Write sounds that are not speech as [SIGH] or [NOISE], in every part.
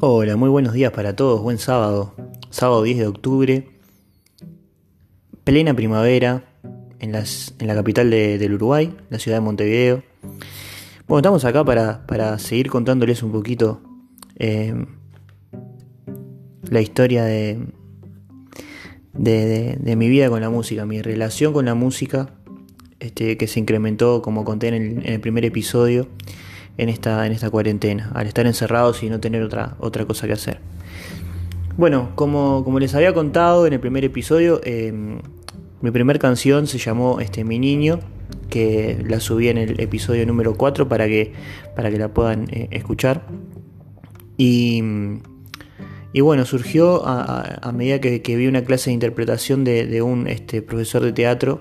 Hola, muy buenos días para todos, buen sábado, sábado 10 de octubre, plena primavera en, la capital del Uruguay, la ciudad de Montevideo. Bueno, estamos acá para, seguir contándoles un poquito eh, la historia de, de, mi vida con la música, mi relación con la música, este, que se incrementó, como conté en el primer episodio, en esta, en esta cuarentena, al estar encerrados y no tener otra, otra cosa que hacer. Bueno, como, como les había contado en el primer episodio, em, mi primera canción se llamó este, Mi Niño, que la subí en el episodio número 4 para que, para que la puedan eh, escuchar. Y, y, bueno, surgió a, medida que, vi una clase de interpretación de, un este, profesor de teatro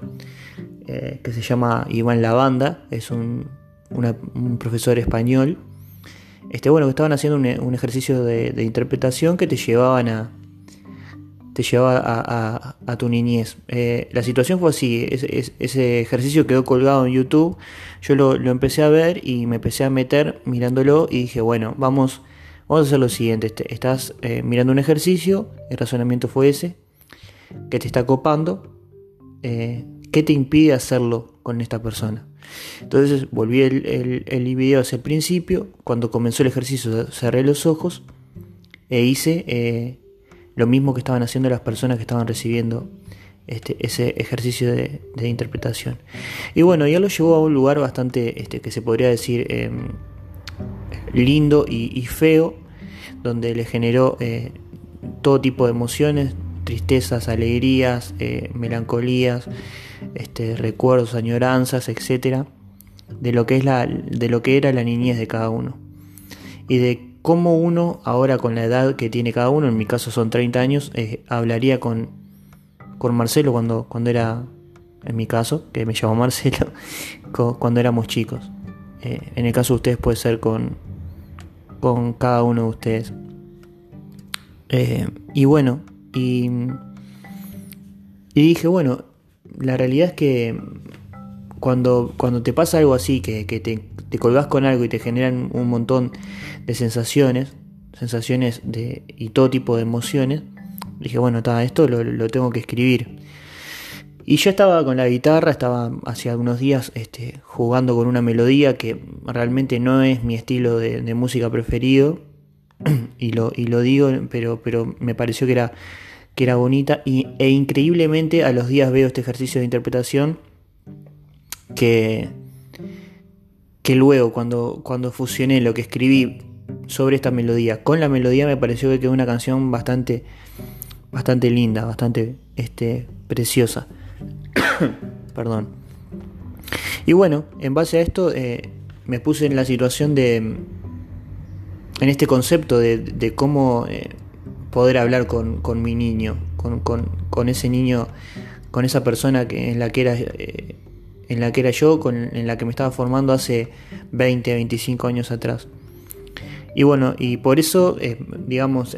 eh, que se llama Iván Lavanda, es un, un profesor español, este, bueno, que estaban haciendo un, ejercicio de, interpretación que te llevaban a, te llevaba a, tu niñez. Eh, la situación fue así, ese, ejercicio quedó colgado en YouTube, yo lo, empecé a ver y me empecé a meter mirándolo y dije, bueno, vamos, vamos a hacer lo siguiente, este, estás eh, mirando un ejercicio, el razonamiento fue ese, que te está copando, eh, ¿qué te impide hacerlo con esta persona? Entonces volví el, el, video hacia el principio, cuando comenzó el ejercicio cerré los ojos e hice eh, lo mismo que estaban haciendo las personas que estaban recibiendo este, ese ejercicio de, interpretación. Y bueno, ya lo llevó a un lugar bastante, este, que se podría decir, em, lindo y, feo, donde le generó eh, todo tipo de emociones, tristezas, alegrías, eh, melancolías, este, recuerdos, añoranzas, etcétera, de lo que es la, de lo que era la niñez de cada uno y de cómo uno ahora con la edad que tiene cada uno, en mi caso son 30 años, eh, hablaría con, con Marcelo cuando, cuando era, en mi caso, que me llamo Marcelo, [LAUGHS] cuando éramos chicos. Eh, en el caso de ustedes puede ser con, con cada uno de ustedes. Y bueno, y, dije, bueno, la realidad es que cuando, cuando te pasa algo así, que, te, te colgas con algo y te generan un montón de sensaciones, sensaciones de, y todo tipo de emociones, dije, bueno, esto lo, tengo que escribir. Y yo estaba con la guitarra, estaba hace algunos días este, jugando con una melodía que realmente no es mi estilo de, música preferido, [CLEARS THROAT] y lo, y lo digo, pero, pero me pareció que era que era bonita y, e increíblemente a los días veo este ejercicio de interpretación que, que luego cuando, cuando fusioné lo que escribí sobre esta melodía con la melodía me pareció que quedó una canción bastante bastante linda, bastante este, preciosa. [COUGHS] Perdón. Y bueno, en base a esto eh, me puse en la situación de, en este concepto de, cómo eh, poder hablar con, mi niño, con, ese niño, con esa persona que, en, la que era, eh, en la que era yo, con, en la que me estaba formando hace 20, 25 años atrás. Y bueno, y por eso, eh, digamos,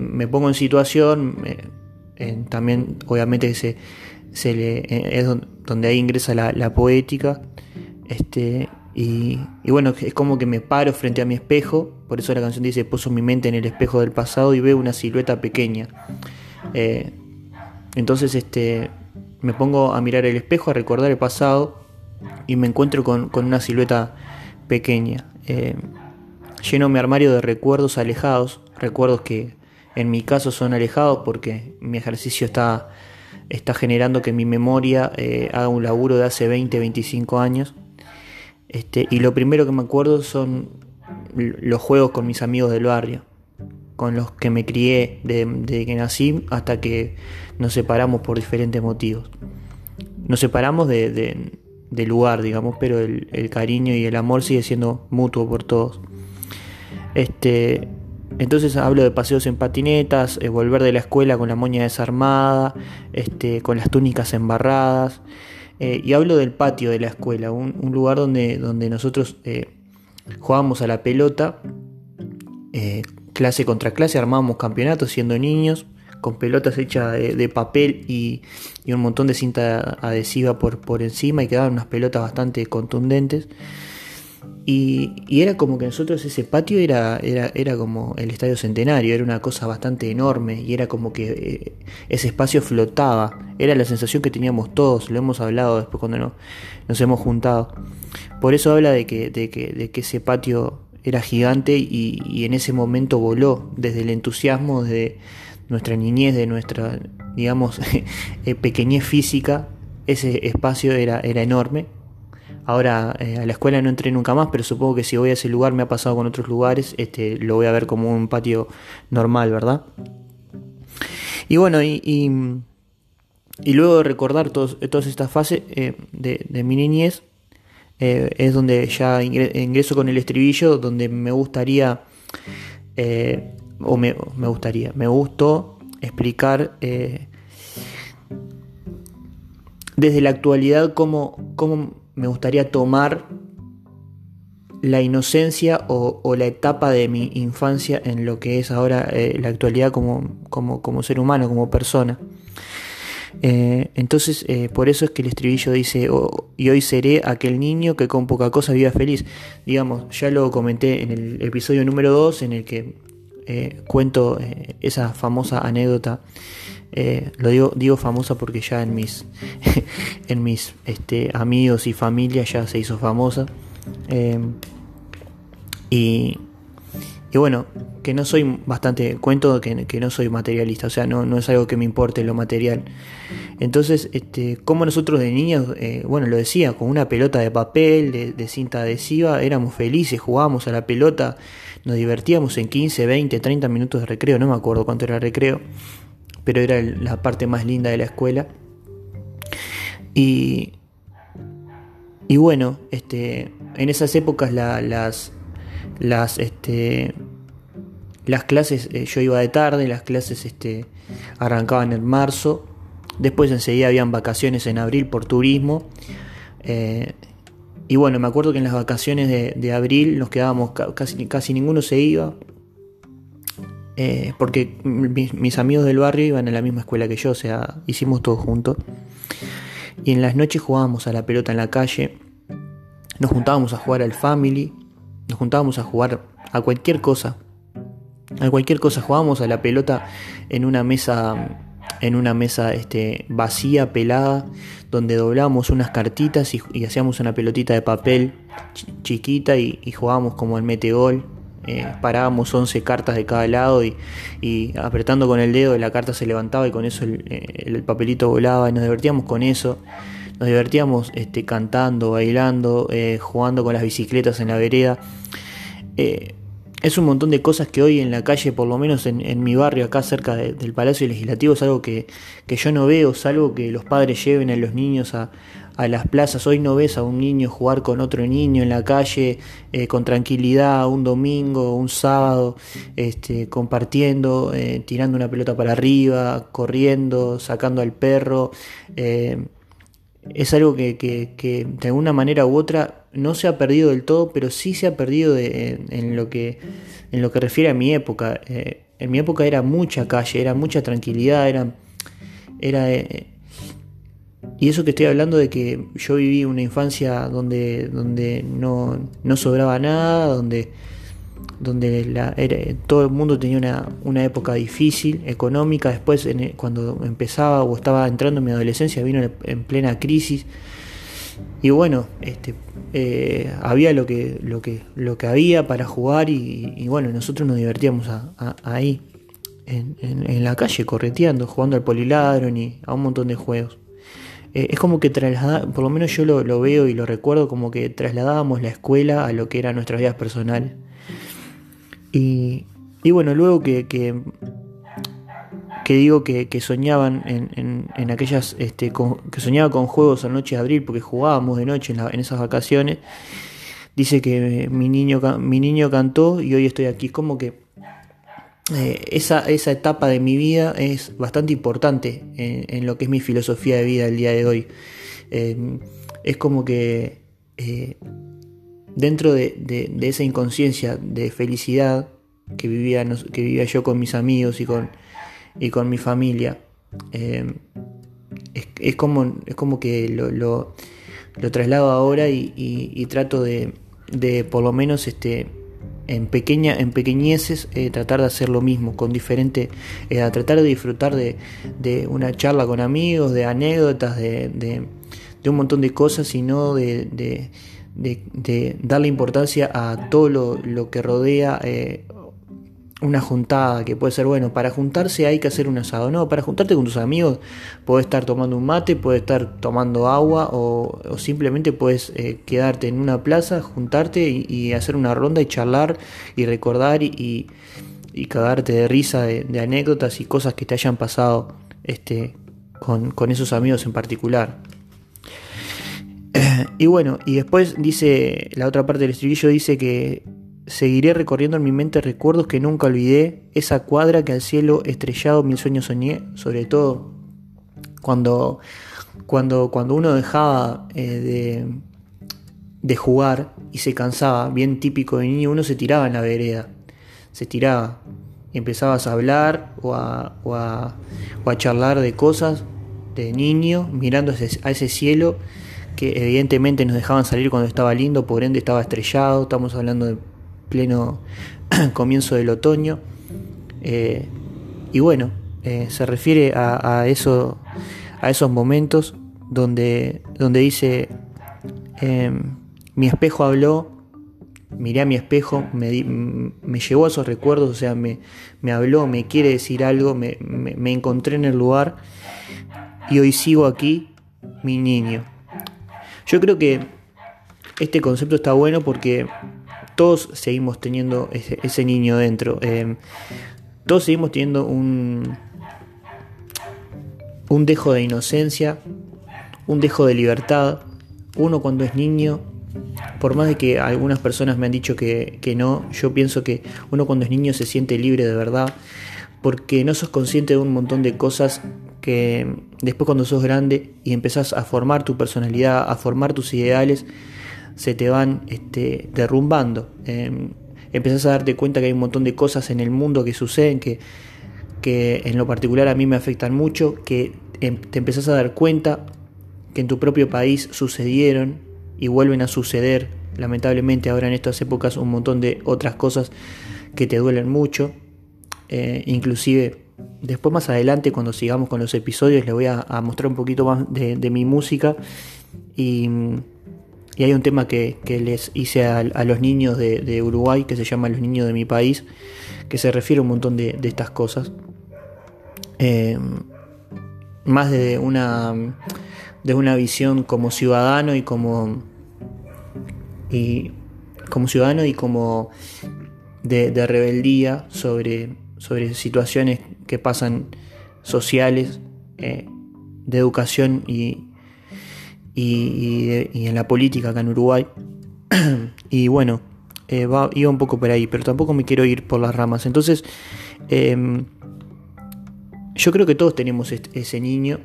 me pongo en situación, también obviamente se, se le, es donde ahí ingresa la, la poética, este, y, bueno, es como que me paro frente a mi espejo, por eso la canción dice, puso mi mente en el espejo del pasado y veo una silueta pequeña. Eh, entonces este, me pongo a mirar el espejo, a recordar el pasado y me encuentro con, una silueta pequeña. Eh, lleno mi armario de recuerdos alejados, recuerdos que en mi caso son alejados porque mi ejercicio está, está generando que mi memoria eh, haga un laburo de hace 20, 25 años este, y lo primero que me acuerdo son los juegos con mis amigos del barrio, con los que me crié desde que nací hasta que nos separamos por diferentes motivos. Nos separamos de, lugar, digamos, pero el, cariño y el amor sigue siendo mutuo por todos. Este, entonces hablo de paseos en patinetas, eh, volver de la escuela con la moña desarmada, este, con las túnicas embarradas. Eh, y hablo del patio de la escuela, un, lugar donde, donde nosotros eh, jugábamos a la pelota, eh, clase contra clase, armábamos campeonatos siendo niños, con pelotas hechas de, papel y, un montón de cinta adhesiva por, por encima y quedaban unas pelotas bastante contundentes. Y, era como que nosotros ese patio era, era, era, como el Estadio Centenario, era una cosa bastante enorme y era como que eh, ese espacio flotaba. Era la sensación que teníamos todos, lo hemos hablado después cuando nos hemos juntado. Por eso habla de que, de que, de que ese patio era gigante y, y, en ese momento voló desde el entusiasmo de nuestra niñez, de nuestra, digamos, [LAUGHS] eh, pequeñez física. Ese espacio era, era enorme Ahora eh, a la escuela no entré nunca más, pero supongo que si voy a ese lugar me ha pasado con otros lugares, este, lo voy a ver como un patio normal, ¿verdad? Y bueno, y, y, luego de recordar todas estas fases eh, de, mi niñez, eh, es donde ya ingreso con el estribillo, donde me gustaría, o me, me, gustaría, me gustó explicar desde la actualidad cómo, cómo me gustaría tomar la inocencia o, la etapa de mi infancia en lo que es ahora eh, la actualidad como, como, ser humano, como persona. Eh, entonces, eh, por eso es que el estribillo dice, oh, y hoy seré aquel niño que con poca cosa viva feliz. Digamos, ya lo comenté en el episodio número 2 en el que cuento esa famosa anécdota eh, lo digo, digo famosa porque ya en mis, [LAUGHS] en mis este, amigos y familia ya se hizo famosa. Em, y, y, bueno, que no soy bastante, cuento que, que, no soy materialista, o sea, no, no es algo que me importe lo material. Entonces, este, como nosotros de niños, eh, bueno, lo decía, con una pelota de papel, de, de, cinta adhesiva, éramos felices, jugábamos a la pelota, nos divertíamos en 15, 20, 30 minutos de recreo, no me acuerdo cuánto era recreo pero era la parte más linda de la escuela. Y, y bueno, este, en esas épocas las, las, este, las clases, eh, yo iba de tarde, las clases este, arrancaban en marzo, después enseguida habían vacaciones en abril por turismo. Eh, y bueno, me acuerdo que en las vacaciones de, abril nos quedábamos, casi, casi ninguno se iba, eh, porque mis, amigos del barrio iban a la misma escuela que yo, o sea, hicimos todo juntos. Y en las noches jugábamos a la pelota en la calle, nos juntábamos a jugar al family, nos juntábamos a jugar a cualquier cosa. A cualquier cosa jugábamos a la pelota en una mesa en una mesa este, vacía, pelada, donde doblábamos unas cartitas y, hacíamos una pelotita de papel chiquita y, jugábamos como el metegol eh, parábamos 11 cartas de cada lado y, apretando con el dedo la carta se levantaba y con eso el, eh, papelito volaba y nos divertíamos con eso. Nos divertíamos este, cantando, bailando, eh, jugando con las bicicletas en la vereda. es un montón de cosas que hoy en la calle, por lo menos en, mi barrio, acá cerca del Palacio Legislativo, es algo que, que yo no veo, salvo que los padres lleven a los niños a, a las plazas. Hoy no ves a un niño jugar con otro niño en la calle eh, con tranquilidad, un domingo, un sábado, este, compartiendo, eh, tirando una pelota para arriba, corriendo, sacando al perro. Eh, es algo que, de alguna manera u otra no se ha perdido del todo, pero sí se ha perdido en, lo que, en lo que refiere a mi época. en mi época era mucha calle, era mucha tranquilidad, era, era y eso que estoy hablando de que yo viví una infancia donde, donde no, no sobraba nada, donde, donde la, todo el mundo tenía una, una época difícil, económica. Después, en, cuando empezaba o estaba entrando en mi adolescencia, vino en, plena crisis. Y bueno, este, eh, había lo que, lo, que, lo que había para jugar y, bueno, nosotros nos divertíamos ahí, en, en, la calle, correteando, jugando al poliladron y a un montón de juegos. Eh, es como que traslada, por lo menos yo lo, veo y lo recuerdo como que trasladábamos la escuela a lo que eran nuestras vidas personales. Y, y bueno, luego que, que, digo que, soñaban en, en, aquellas, este, que soñaba con juegos a noche de abril porque jugábamos de noche en, en esas vacaciones, dice que mi niño, mi niño cantó y hoy estoy aquí. Como que eh, esa, esa, etapa de mi vida es bastante importante en, lo que es mi filosofía de vida el día de hoy. Em, es como que eh, dentro de, esa inconsciencia de felicidad que vivía, que vivía yo con mis amigos y con, y con mi familia, es, como, es como que lo, lo, traslado ahora y, trato de, de por lo menos este, en, pequeña, en pequeñeces eh, tratar de hacer lo mismo, con diferente, eh, a tratar de disfrutar de, una charla con amigos, de anécdotas, de, de, un montón de cosas y no de, darle importancia a todo lo, lo que rodea eh, una juntada, que puede ser, bueno, para juntarse hay que hacer un asado, no, para juntarte con tus amigos puedes estar tomando un mate, puedes estar tomando agua o, simplemente puedes eh, quedarte en una plaza, juntarte y, hacer una ronda y charlar y recordar y, y cagarte de risa de, anécdotas y cosas que te hayan pasado este, con, con esos amigos en particular. y bueno, y después dice, la otra parte del estribillo dice que Seguiré recorriendo en mi mente recuerdos que nunca olvidé, esa cuadra que al cielo estrellado mil sueños soñé, sobre todo cuando, cuando, cuando uno dejaba eh, de, de jugar y se cansaba, bien típico de niño, uno se tiraba en la vereda, se tiraba y empezabas a hablar o a, o a, o a charlar de cosas de niño, mirando a ese cielo que evidentemente nos dejaban salir cuando estaba lindo, por ende estaba estrellado, estamos hablando de pleno [CLEARS THROAT] comienzo del otoño. Eh, y bueno, eh, se refiere a, eso, a esos momentos donde, donde dice, em, mi espejo habló, miré a mi espejo, me, me llevó a esos recuerdos, o sea, me, me habló, me quiere decir algo, me, me encontré en el lugar y hoy sigo aquí, mi niño. Yo creo que este concepto está bueno porque todos seguimos teniendo ese, niño dentro. Eh, todos seguimos teniendo un, un dejo de inocencia, un dejo de libertad. Uno cuando es niño, por más de que algunas personas me han dicho que, que no, yo pienso que uno cuando es niño se siente libre de verdad, porque no sos consciente de un montón de cosas que después cuando sos grande y empezás a formar tu personalidad, a formar tus ideales, se te van este, derrumbando. Eh, empezás a darte cuenta que hay un montón de cosas en el mundo que suceden que, que en lo particular a mí me afectan mucho, que em, te empezás a dar cuenta que en tu propio país sucedieron y vuelven a suceder, lamentablemente ahora en estas épocas, un montón de otras cosas que te duelen mucho. Eh, inclusive después más adelante cuando sigamos con los episodios les voy a, mostrar un poquito más de, de mi música y y hay un tema que, les hice a, los niños de, Uruguay, que se llama Los niños de mi país, que se refiere a un montón de, estas cosas. Em, más de una, de una visión como ciudadano y como, y, como ciudadano y como de, rebeldía sobre, sobre situaciones que pasan sociales, eh, de educación y, y, en la política acá en Uruguay. [CLEARS THROAT] y bueno, eh, iba un poco por ahí, pero tampoco me quiero ir por las ramas. Entonces, em, yo creo que todos tenemos ese niño,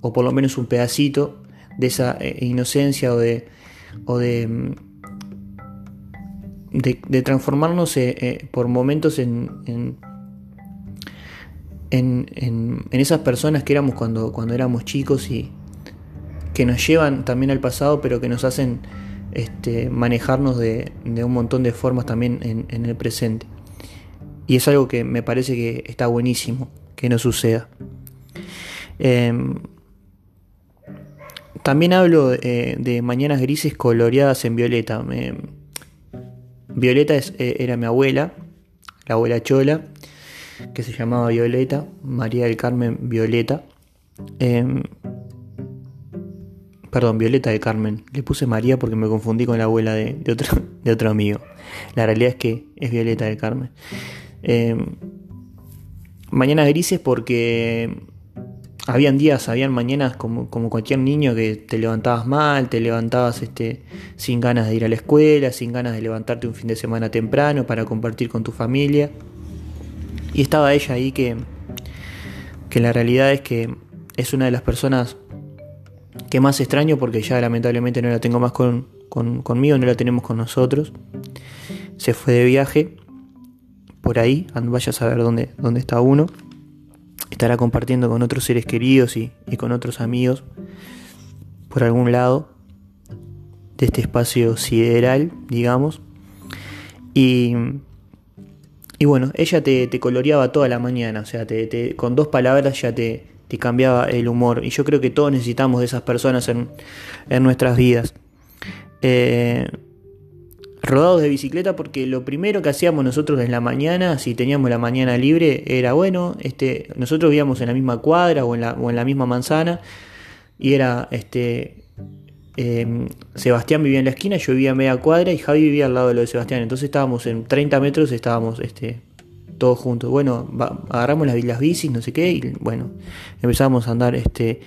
o por lo menos un pedacito de esa eh, inocencia o de, o de, em, de, transformarnos eh, por momentos en, en en, esas personas que éramos cuando, cuando éramos chicos y, que nos llevan también al pasado, pero que nos hacen este, manejarnos de, un montón de formas también en, el presente. Y es algo que me parece que está buenísimo que no suceda. Em, también hablo eh, de mañanas grises coloreadas en violeta. violeta eh, era mi abuela, la abuela Chola, que se llamaba Violeta, María del Carmen Violeta. Em, Perdón, Violeta de Carmen. Le puse María porque me confundí con la abuela de, otro, [LAUGHS] de otro amigo. La realidad es que es Violeta de Carmen. Eh, mañanas grises porque habían días, habían mañanas como, como, cualquier niño que te levantabas mal, te levantabas este, sin ganas de ir a la escuela, sin ganas de levantarte un fin de semana temprano para compartir con tu familia. Y estaba ella ahí que, que la realidad es que es una de las personas que más extraño porque ya lamentablemente no la tengo más con, conmigo, no la tenemos con nosotros. Se fue de viaje por ahí, vaya a saber dónde, dónde está uno. Estará compartiendo con otros seres queridos y, con otros amigos por algún lado de este espacio sideral, digamos. Y, y bueno, ella te, te, coloreaba toda la mañana, o sea, te, con dos palabras ya te, te, cambiaba el humor. Y yo creo que todos necesitamos de esas personas en, en nuestras vidas. Eh, rodados de bicicleta porque lo primero que hacíamos nosotros en la mañana, si teníamos la mañana libre, era bueno, este, nosotros vivíamos en la misma cuadra o en la, o en la misma manzana y era este em, Sebastián vivía en la esquina, yo vivía a media cuadra y Javi vivía al lado de lo de Sebastián. Entonces estábamos en 30 metros, estábamos este, todos juntos. Bueno, agarramos las, las, bicis, no sé qué, y bueno, empezamos a andar este,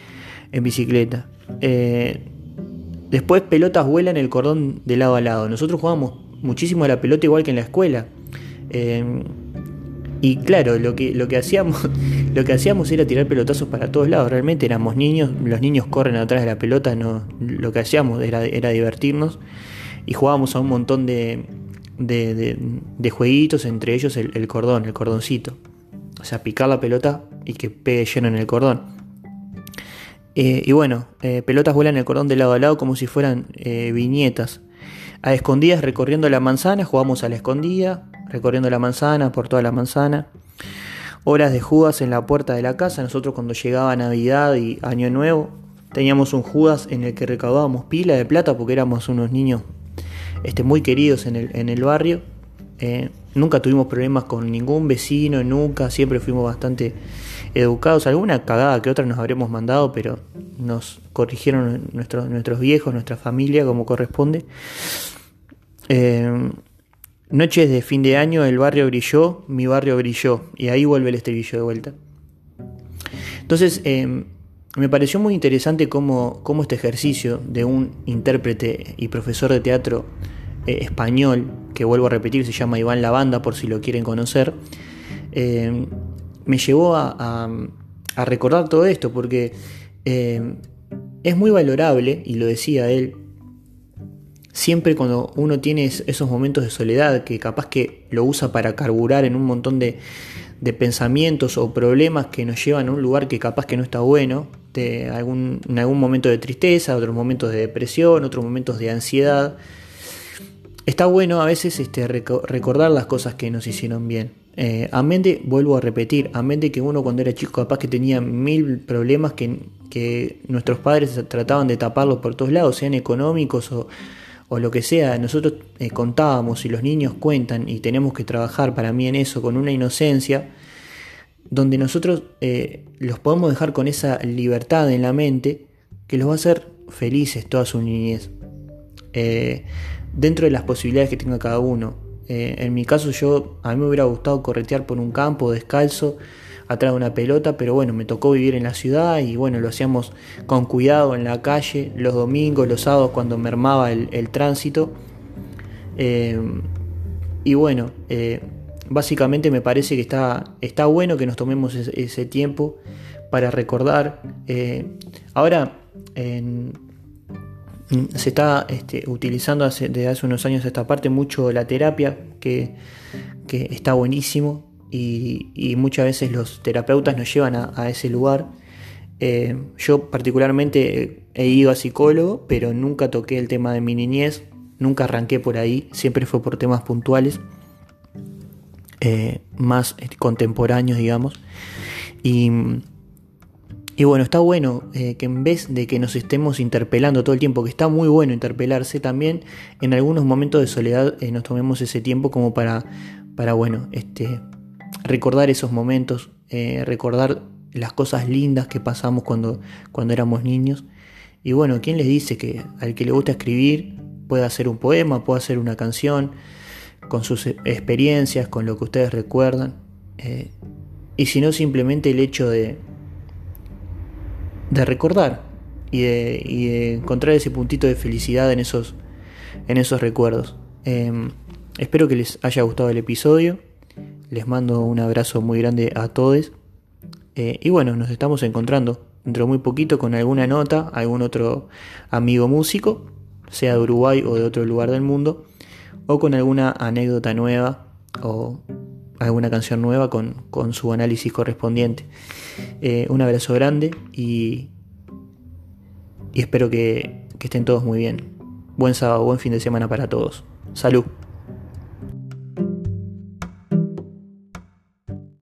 en bicicleta. Eh, Después pelotas vuelan el cordón de lado a lado. Nosotros jugábamos muchísimo a la pelota igual que en la escuela. Em, y claro, lo que, lo que, hacíamos, [LAUGHS] lo que hacíamos era tirar pelotazos para todos lados. Realmente éramos niños, los niños corren atrás de la pelota, no, lo que hacíamos era, era divertirnos. Y jugábamos a un montón de, de, jueguitos, entre ellos el, cordón, el cordoncito. O sea, picar la pelota y que pegue lleno en el cordón. Eh, y bueno, eh, pelotas vuelan el cordón de lado a lado como si fueran eh, viñetas. A escondidas recorriendo la manzana, jugamos a la escondida, recorriendo la manzana, por toda la manzana. Horas de Judas en la puerta de la casa. Nosotros cuando llegaba Navidad y Año Nuevo teníamos un Judas en el que recaudábamos pila de plata porque éramos unos niños este, muy queridos en el, en el barrio. nunca tuvimos problemas con ningún vecino, nunca, siempre fuimos bastante educados. Alguna cagada que otra nos habremos mandado, pero nos corrigieron nuestros, nuestros viejos, nuestra familia, como corresponde. Eh, noches de fin de año, el barrio brilló, mi barrio brilló. Y ahí vuelve el estribillo de vuelta. Entonces, eh, me pareció muy interesante cómo, cómo, este ejercicio de un intérprete y profesor de teatro eh, español, que vuelvo a repetir, se llama Iván Lavanda, por si lo quieren conocer, me llevó a, recordar todo esto, porque eh, es muy valorable, y lo decía él, siempre cuando uno tiene esos momentos de soledad, que capaz que lo usa para carburar en un montón de, pensamientos o problemas que nos llevan a un lugar que capaz que no está bueno, de algún, en algún momento de tristeza, otros momentos de depresión, otros momentos de ansiedad. Está bueno a veces este, recordar las cosas que nos hicieron bien. Eh, amén de, vuelvo a repetir, amén de que uno cuando era chico capaz que tenía mil problemas que, nuestros padres trataban de taparlos por todos lados, sean económicos o, lo que sea, nosotros eh, contábamos y los niños cuentan y tenemos que trabajar para mí en eso con una inocencia, donde nosotros eh, los podemos dejar con esa libertad en la mente que los va a hacer felices toda su niñez, dentro de las posibilidades que tenga cada uno. Eh, en mi caso yo, a mí me hubiera gustado corretear por un campo descalzo, atrás de una pelota, pero bueno, me tocó vivir en la ciudad y bueno, lo hacíamos con cuidado en la calle, los domingos, los sábados cuando mermaba el, tránsito. Eh, y bueno, eh, básicamente me parece que está, está bueno que nos tomemos ese, ese tiempo para recordar. ahora, en, se está este, utilizando desde hace unos años esta parte mucho la terapia, que, está buenísimo y, muchas veces los terapeutas nos llevan a, ese lugar. Eh, yo particularmente he ido a psicólogo, pero nunca toqué el tema de mi niñez, nunca arranqué por ahí, siempre fue por temas puntuales, eh, más este, contemporáneos, digamos. Y y bueno, está bueno eh, que en vez de que nos estemos interpelando todo el tiempo, que está muy bueno interpelarse, también en algunos momentos de soledad eh, nos tomemos ese tiempo como para, para bueno, este, recordar esos momentos, eh, recordar las cosas lindas que pasamos cuando, cuando éramos niños. Y bueno, ¿quién les dice que al que le gusta escribir puede hacer un poema, puede hacer una canción, con sus experiencias, con lo que ustedes recuerdan? y si no, simplemente el hecho de de recordar y de, encontrar ese puntito de felicidad en esos, en esos recuerdos. Em, espero que les haya gustado el episodio. Les mando un abrazo muy grande a todos. Eh, y bueno, nos estamos encontrando dentro de muy poquito con alguna nota, algún otro amigo músico, sea de Uruguay o de otro lugar del mundo, o con alguna anécdota nueva o alguna canción nueva con, con su análisis correspondiente. Eh, un abrazo grande y, y espero que, que estén todos muy bien. Buen sábado, buen fin de semana para todos. Salud.